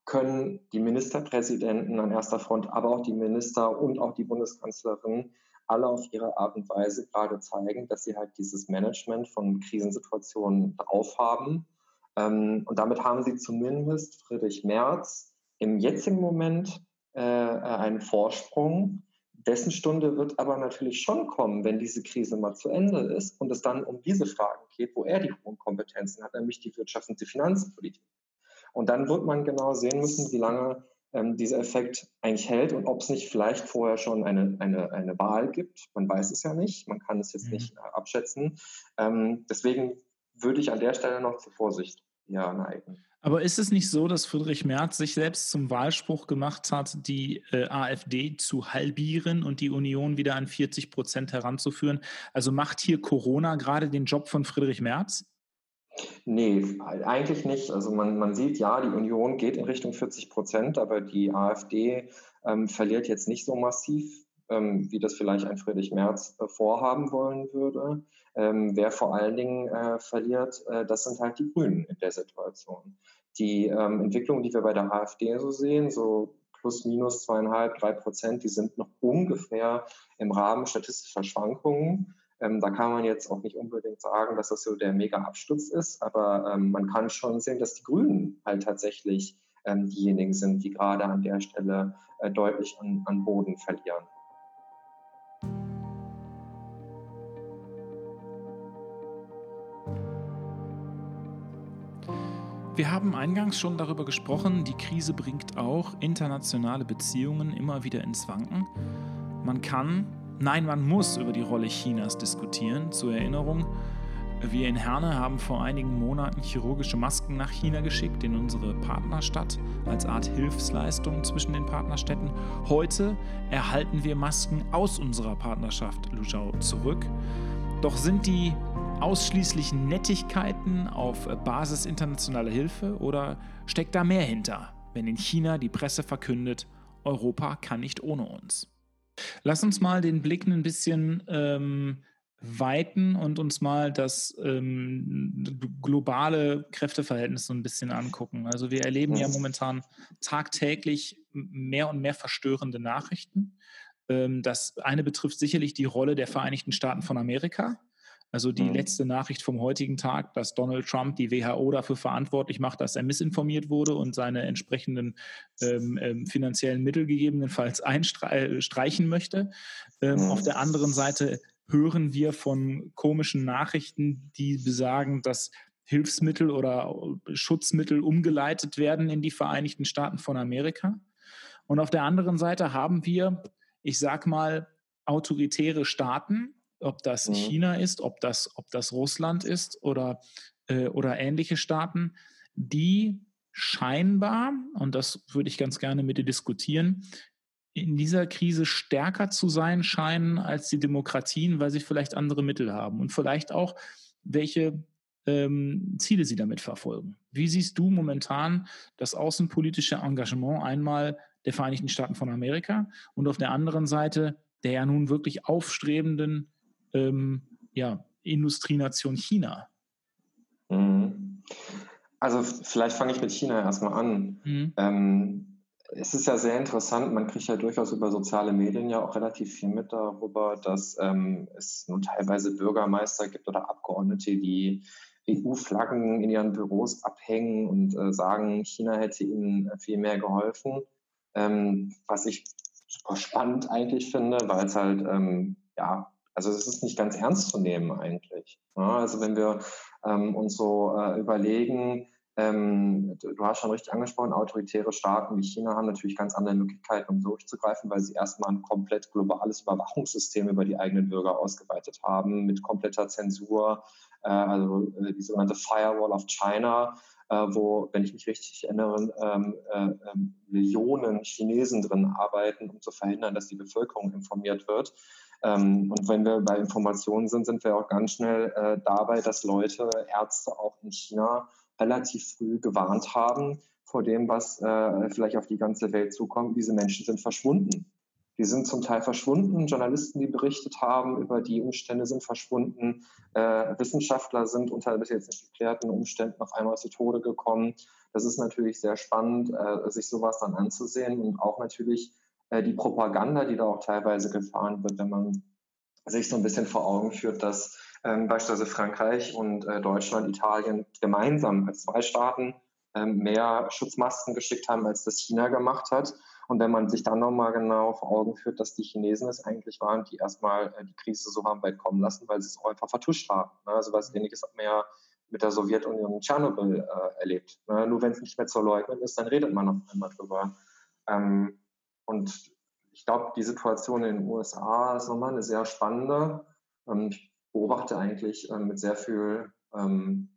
können die Ministerpräsidenten an erster Front, aber auch die Minister und auch die Bundeskanzlerin alle auf ihre Art und Weise gerade zeigen, dass sie halt dieses Management von Krisensituationen drauf haben. Ähm, und damit haben sie zumindest Friedrich Merz im jetzigen Moment äh, einen Vorsprung. Dessen Stunde wird aber natürlich schon kommen, wenn diese Krise mal zu Ende ist und es dann um diese Fragen geht, wo er die hohen Kompetenzen hat, nämlich die Wirtschafts- und die Finanzpolitik. Und dann wird man genau sehen müssen, wie lange ähm, dieser Effekt eigentlich hält und ob es nicht vielleicht vorher schon eine, eine, eine Wahl gibt. Man weiß es ja nicht, man kann es jetzt mhm. nicht äh, abschätzen. Ähm, deswegen würde ich an der Stelle noch zur Vorsicht ja, neigen. Aber ist es nicht so, dass Friedrich Merz sich selbst zum Wahlspruch gemacht hat, die äh, AfD zu halbieren und die Union wieder an 40 Prozent heranzuführen? Also macht hier Corona gerade den Job von Friedrich Merz? Nee, eigentlich nicht. Also man, man sieht, ja, die Union geht in Richtung 40 Prozent, aber die AfD ähm, verliert jetzt nicht so massiv, ähm, wie das vielleicht ein Friedrich Merz äh, vorhaben wollen würde. Ähm, wer vor allen Dingen äh, verliert, äh, das sind halt die Grünen in der Situation. Die ähm, Entwicklung, die wir bei der AfD so sehen, so plus minus zweieinhalb, drei Prozent, die sind noch ungefähr im Rahmen statistischer Schwankungen. Ähm, da kann man jetzt auch nicht unbedingt sagen, dass das so der Mega-Absturz ist, aber ähm, man kann schon sehen, dass die Grünen halt tatsächlich ähm, diejenigen sind, die gerade an der Stelle äh, deutlich an, an Boden verlieren. Wir haben eingangs schon darüber gesprochen, die Krise bringt auch internationale Beziehungen immer wieder ins Wanken. Man kann Nein, man muss über die Rolle Chinas diskutieren. Zur Erinnerung, wir in Herne haben vor einigen Monaten chirurgische Masken nach China geschickt, in unsere Partnerstadt, als Art Hilfsleistung zwischen den Partnerstädten. Heute erhalten wir Masken aus unserer Partnerschaft Luzhou zurück. Doch sind die ausschließlich Nettigkeiten auf Basis internationaler Hilfe oder steckt da mehr hinter, wenn in China die Presse verkündet, Europa kann nicht ohne uns? Lass uns mal den Blick ein bisschen ähm, weiten und uns mal das ähm, globale Kräfteverhältnis so ein bisschen angucken. Also wir erleben ja momentan tagtäglich mehr und mehr verstörende Nachrichten. Ähm, das eine betrifft sicherlich die Rolle der Vereinigten Staaten von Amerika. Also die mhm. letzte Nachricht vom heutigen Tag, dass Donald Trump die WHO dafür verantwortlich macht, dass er missinformiert wurde und seine entsprechenden ähm, ähm, finanziellen Mittel gegebenenfalls einstreichen möchte. Ähm, mhm. Auf der anderen Seite hören wir von komischen Nachrichten, die besagen, dass Hilfsmittel oder Schutzmittel umgeleitet werden in die Vereinigten Staaten von Amerika. Und auf der anderen Seite haben wir, ich sag mal, autoritäre Staaten, ob das mhm. China ist, ob das, ob das Russland ist oder, äh, oder ähnliche Staaten, die scheinbar, und das würde ich ganz gerne mit dir diskutieren, in dieser Krise stärker zu sein scheinen als die Demokratien, weil sie vielleicht andere Mittel haben und vielleicht auch, welche ähm, Ziele sie damit verfolgen. Wie siehst du momentan das außenpolitische Engagement einmal der Vereinigten Staaten von Amerika und auf der anderen Seite der ja nun wirklich aufstrebenden ähm, ja, Industrienation China? Mhm. Also vielleicht fange ich mit China erstmal an. Mhm. Ähm, es ist ja sehr interessant, man kriegt ja durchaus über soziale Medien ja auch relativ viel mit darüber, dass ähm, es nun teilweise Bürgermeister gibt oder Abgeordnete, die EU-Flaggen in ihren Büros abhängen und äh, sagen, China hätte ihnen viel mehr geholfen. Ähm, was ich super spannend eigentlich finde, weil es halt, ähm, ja, also es ist nicht ganz ernst zu nehmen eigentlich. Ja, also wenn wir ähm, uns so äh, überlegen, ähm, du hast schon richtig angesprochen, autoritäre Staaten wie China haben natürlich ganz andere Möglichkeiten, um durchzugreifen, weil sie erstmal ein komplett globales Überwachungssystem über die eigenen Bürger ausgeweitet haben, mit kompletter Zensur, äh, also äh, die sogenannte Firewall of China, äh, wo, wenn ich mich richtig erinnere, ähm, äh, ähm, Millionen Chinesen drin arbeiten, um zu verhindern, dass die Bevölkerung informiert wird. Ähm, und wenn wir bei Informationen sind, sind wir auch ganz schnell äh, dabei, dass Leute, Ärzte auch in China relativ früh gewarnt haben vor dem, was äh, vielleicht auf die ganze Welt zukommt. Diese Menschen sind verschwunden. Die sind zum Teil verschwunden. Journalisten, die berichtet haben über die Umstände, sind verschwunden. Äh, Wissenschaftler sind unter bis jetzt nicht geklärten Umständen auf einmal zu Tode gekommen. Das ist natürlich sehr spannend, äh, sich sowas dann anzusehen und auch natürlich äh, die Propaganda, die da auch teilweise gefahren wird, wenn man sich so ein bisschen vor Augen führt, dass ähm, beispielsweise Frankreich und äh, Deutschland, Italien gemeinsam als zwei Staaten ähm, mehr Schutzmasken geschickt haben, als das China gemacht hat. Und wenn man sich dann nochmal genau vor Augen führt, dass die Chinesen es eigentlich waren, die erstmal äh, die Krise so haben weit kommen lassen, weil sie es einfach vertuscht haben. Ne? Also was ähnliches hat man ja mit der Sowjetunion in Tschernobyl äh, erlebt. Ne? Nur wenn es nicht mehr zu leugnen ist, dann redet man noch einmal drüber. Ähm, und ich glaube, die Situation in den USA ist nochmal eine sehr spannende. Ähm, ich beobachte eigentlich ähm, mit sehr viel ähm,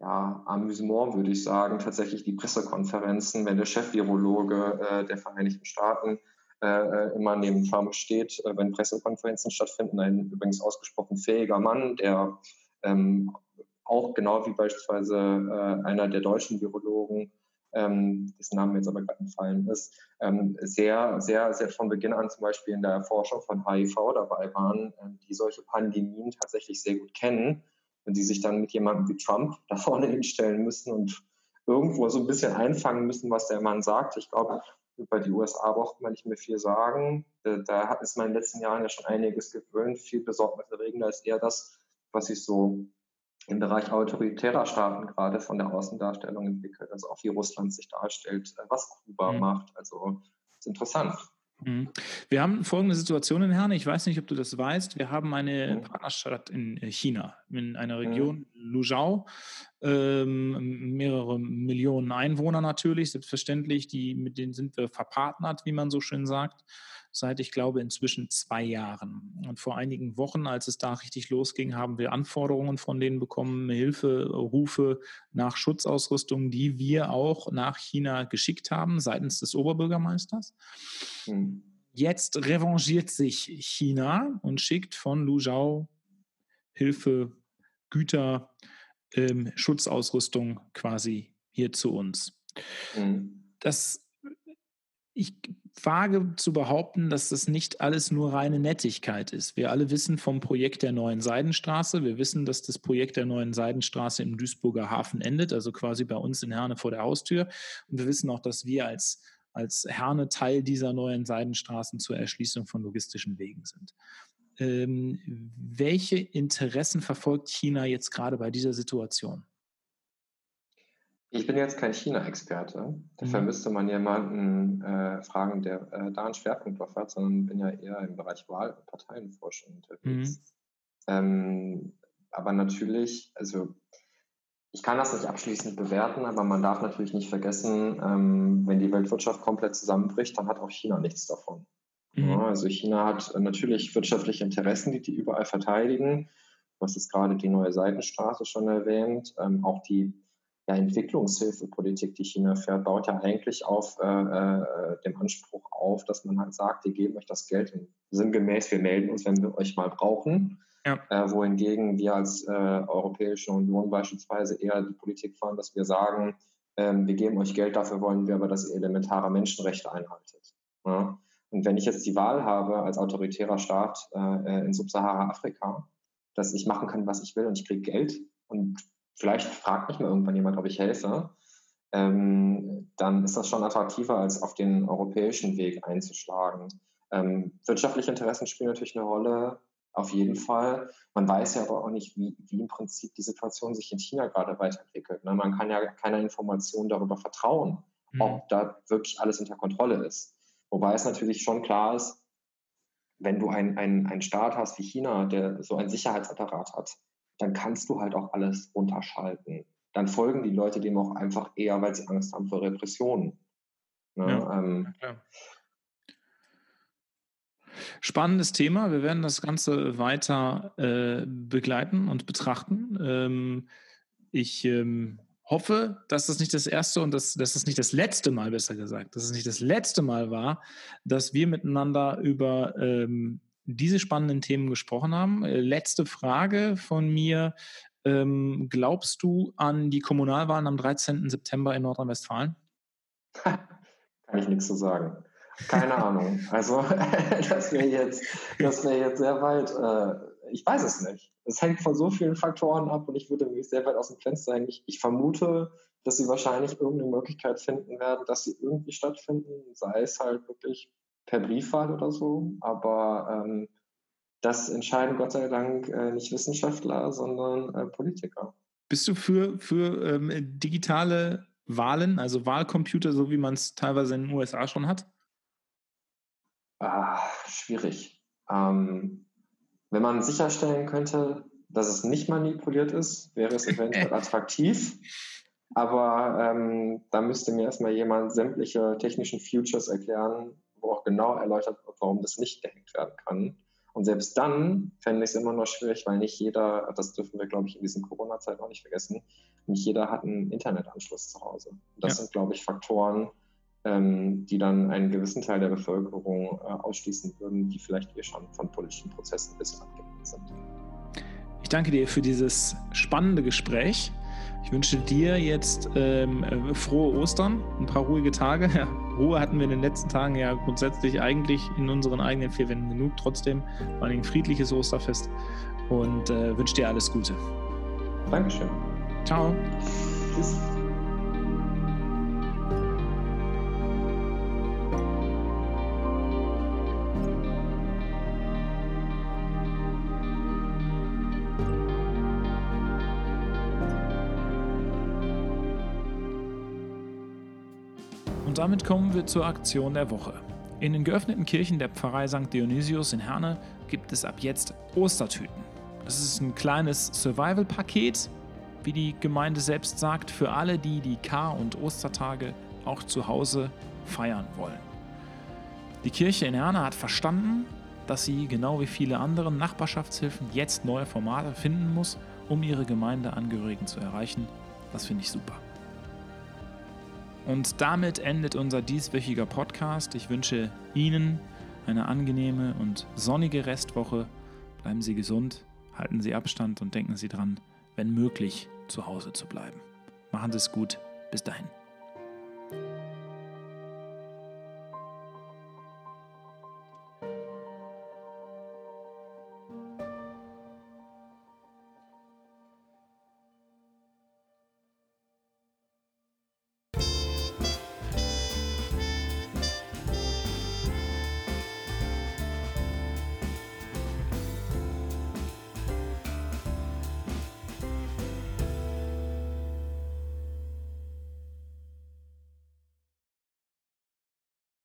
ja, Amüsement, würde ich sagen, tatsächlich die Pressekonferenzen, wenn der Chef-Virologe äh, der Vereinigten Staaten äh, äh, immer neben Trump steht, äh, wenn Pressekonferenzen stattfinden. Ein übrigens ausgesprochen fähiger Mann, der ähm, auch genau wie beispielsweise äh, einer der deutschen Virologen ähm, dessen Name jetzt aber gerade entfallen ist, ähm, sehr, sehr, sehr von Beginn an zum Beispiel in der Erforschung von HIV dabei waren, äh, die solche Pandemien tatsächlich sehr gut kennen, wenn sie sich dann mit jemandem wie Trump da vorne hinstellen müssen und irgendwo so ein bisschen einfangen müssen, was der Mann sagt. Ich glaube, über die USA braucht man nicht mehr viel sagen. Da hat es in den letzten Jahren ja schon einiges gewöhnt. Viel besorgniserregender ist eher das, was sich so im Bereich autoritärer Staaten gerade von der Außendarstellung entwickelt, also auch wie Russland sich darstellt, äh, was Kuba mhm. macht. Also ist interessant. Mhm. Wir haben folgende Situation in Herne. Ich weiß nicht, ob du das weißt. Wir haben eine mhm. Partnerstadt in äh, China, in einer mhm. Region. Luzhou. Ähm, mehrere Millionen Einwohner natürlich, selbstverständlich. Die, mit denen sind wir verpartnert, wie man so schön sagt seit, ich glaube, inzwischen zwei Jahren. Und vor einigen Wochen, als es da richtig losging, haben wir Anforderungen von denen bekommen, Hilferufe nach Schutzausrüstung, die wir auch nach China geschickt haben, seitens des Oberbürgermeisters. Hm. Jetzt revanchiert sich China und schickt von Luzhou Hilfe, Güter, ähm, Schutzausrüstung quasi hier zu uns. Hm. Das ich wage zu behaupten, dass das nicht alles nur reine Nettigkeit ist. Wir alle wissen vom Projekt der neuen Seidenstraße. Wir wissen, dass das Projekt der neuen Seidenstraße im Duisburger Hafen endet, also quasi bei uns in Herne vor der Haustür. Und wir wissen auch, dass wir als, als Herne Teil dieser neuen Seidenstraßen zur Erschließung von logistischen Wegen sind. ähm, welche Interessen verfolgt China jetzt gerade bei dieser Situation? Ich bin jetzt kein China-Experte. Dafür mhm. müsste man jemanden äh, fragen, der äh, da einen Schwerpunkt drauf hat, sondern bin ja eher im Bereich Wahl- und Parteienforschung unterwegs. Mhm. Ähm, aber natürlich, also ich kann das nicht abschließend bewerten, aber man darf natürlich nicht vergessen, ähm, wenn die Weltwirtschaft komplett zusammenbricht, dann hat auch China nichts davon. Mhm. Ja, also China hat natürlich wirtschaftliche Interessen, die die überall verteidigen. Du hast jetzt gerade die neue Seitenstraße schon erwähnt. Ähm, auch die ja, Entwicklungshilfepolitik, die China fährt, baut ja eigentlich auf äh, äh, dem Anspruch auf, dass man halt sagt, wir geben euch das Geld und sinngemäß, wir melden uns, wenn wir euch mal brauchen. Ja. Äh, wohingegen wir als äh, Europäische Union beispielsweise eher die Politik fahren, dass wir sagen, ähm, wir geben euch Geld, dafür wollen wir aber, dass ihr elementare Menschenrechte einhaltet. Ja? Und wenn ich jetzt die Wahl habe als autoritärer Staat äh in Subsahara-Afrika, dass ich machen kann, was ich will und ich kriege Geld und vielleicht fragt mich mal irgendwann jemand, ob ich helfe, ähm, dann ist das schon attraktiver, als auf den europäischen Weg einzuschlagen. Ähm, wirtschaftliche Interessen spielen natürlich eine Rolle, auf jeden Fall. Man weiß ja aber auch nicht, wie, wie im Prinzip die Situation sich in China gerade weiterentwickelt. Ne? Man kann ja keiner Information darüber vertrauen, mhm. ob da wirklich alles unter Kontrolle ist. Wobei es natürlich schon klar ist, wenn du einen ein Staat hast wie China, der so einen Sicherheitsapparat hat, dann kannst du halt auch alles unterschalten. Dann folgen die Leute dem auch einfach eher, weil sie Angst haben vor Repressionen. Ne? Ja, ähm, ja. Spannendes Thema. Wir werden das Ganze weiter äh, begleiten und betrachten. Ähm, ich ähm, hoffe, dass das nicht das erste und das, dass das nicht das letzte Mal, besser gesagt, dass es nicht das letzte Mal war, dass wir miteinander über ähm, diese spannenden Themen gesprochen haben. Äh, letzte Frage von mir. Ähm, glaubst du an die Kommunalwahlen am 13. September in Nordrhein-Westfalen? Kann ich nichts zu sagen. Keine Ahnung. Also das wäre jetzt, das jetzt sehr weit. Äh, ich weiß es nicht. Es hängt von so vielen Faktoren ab und ich würde mich sehr weit aus dem Fenster hängen. Ich, ich vermute, dass sie wahrscheinlich irgendeine Möglichkeit finden werden, dass sie irgendwie stattfinden, sei es halt wirklich per Briefwahl oder so. Aber ähm, das entscheiden Gott sei Dank äh, nicht Wissenschaftler, sondern äh, Politiker. Bist du für, für ähm, digitale Wahlen, also Wahlcomputer, so wie man es teilweise in den USA schon hat? Ah, schwierig. Ähm, wenn man sicherstellen könnte, dass es nicht manipuliert ist, wäre es eventuell attraktiv. Aber ähm, da müsste mir erstmal jemand sämtliche technischen Futures erklären, wo auch genau erläutert wird, warum das nicht gehackt werden kann. Und selbst dann fände ich es immer noch schwierig, weil nicht jeder, das dürfen wir, glaube ich, in diesen Corona-Zeiten auch nicht vergessen, nicht jeder hat einen Internetanschluss zu Hause. Das ja. sind, glaube ich, Faktoren, ähm, die dann einen gewissen Teil der Bevölkerung äh, ausschließen würden, die vielleicht eh schon von politischen Prozessen ein bisschen abgelenkt sind. Ich danke dir für dieses spannende Gespräch. Ich wünsche dir jetzt ähm, äh, frohe Ostern, ein paar ruhige Tage. Ja, Ruhe hatten wir in den letzten Tagen ja grundsätzlich eigentlich in unseren eigenen vier Wänden genug. Trotzdem vor allem ein friedliches Osterfest und äh, wünsche dir alles Gute. Dankeschön. Ciao. Tschüss. Und damit kommen wir zur Aktion der Woche. In den geöffneten Kirchen der Pfarrei St. Dionysius in Herne gibt es ab jetzt Ostertüten. Das ist ein kleines Survival-Paket, wie die Gemeinde selbst sagt, für alle, die die Kar- und Ostertage auch zu Hause feiern wollen. Die Kirche in Herne hat verstanden, dass sie genau wie viele andere Nachbarschaftshilfen jetzt neue Formate finden muss, um ihre Gemeindeangehörigen zu erreichen. Das finde ich super. Und damit endet unser dieswöchiger Podcast. Ich wünsche Ihnen eine angenehme und sonnige Restwoche. Bleiben Sie gesund, halten Sie Abstand und denken Sie dran, wenn möglich, zu Hause zu bleiben. Machen Sie es gut. Bis dahin.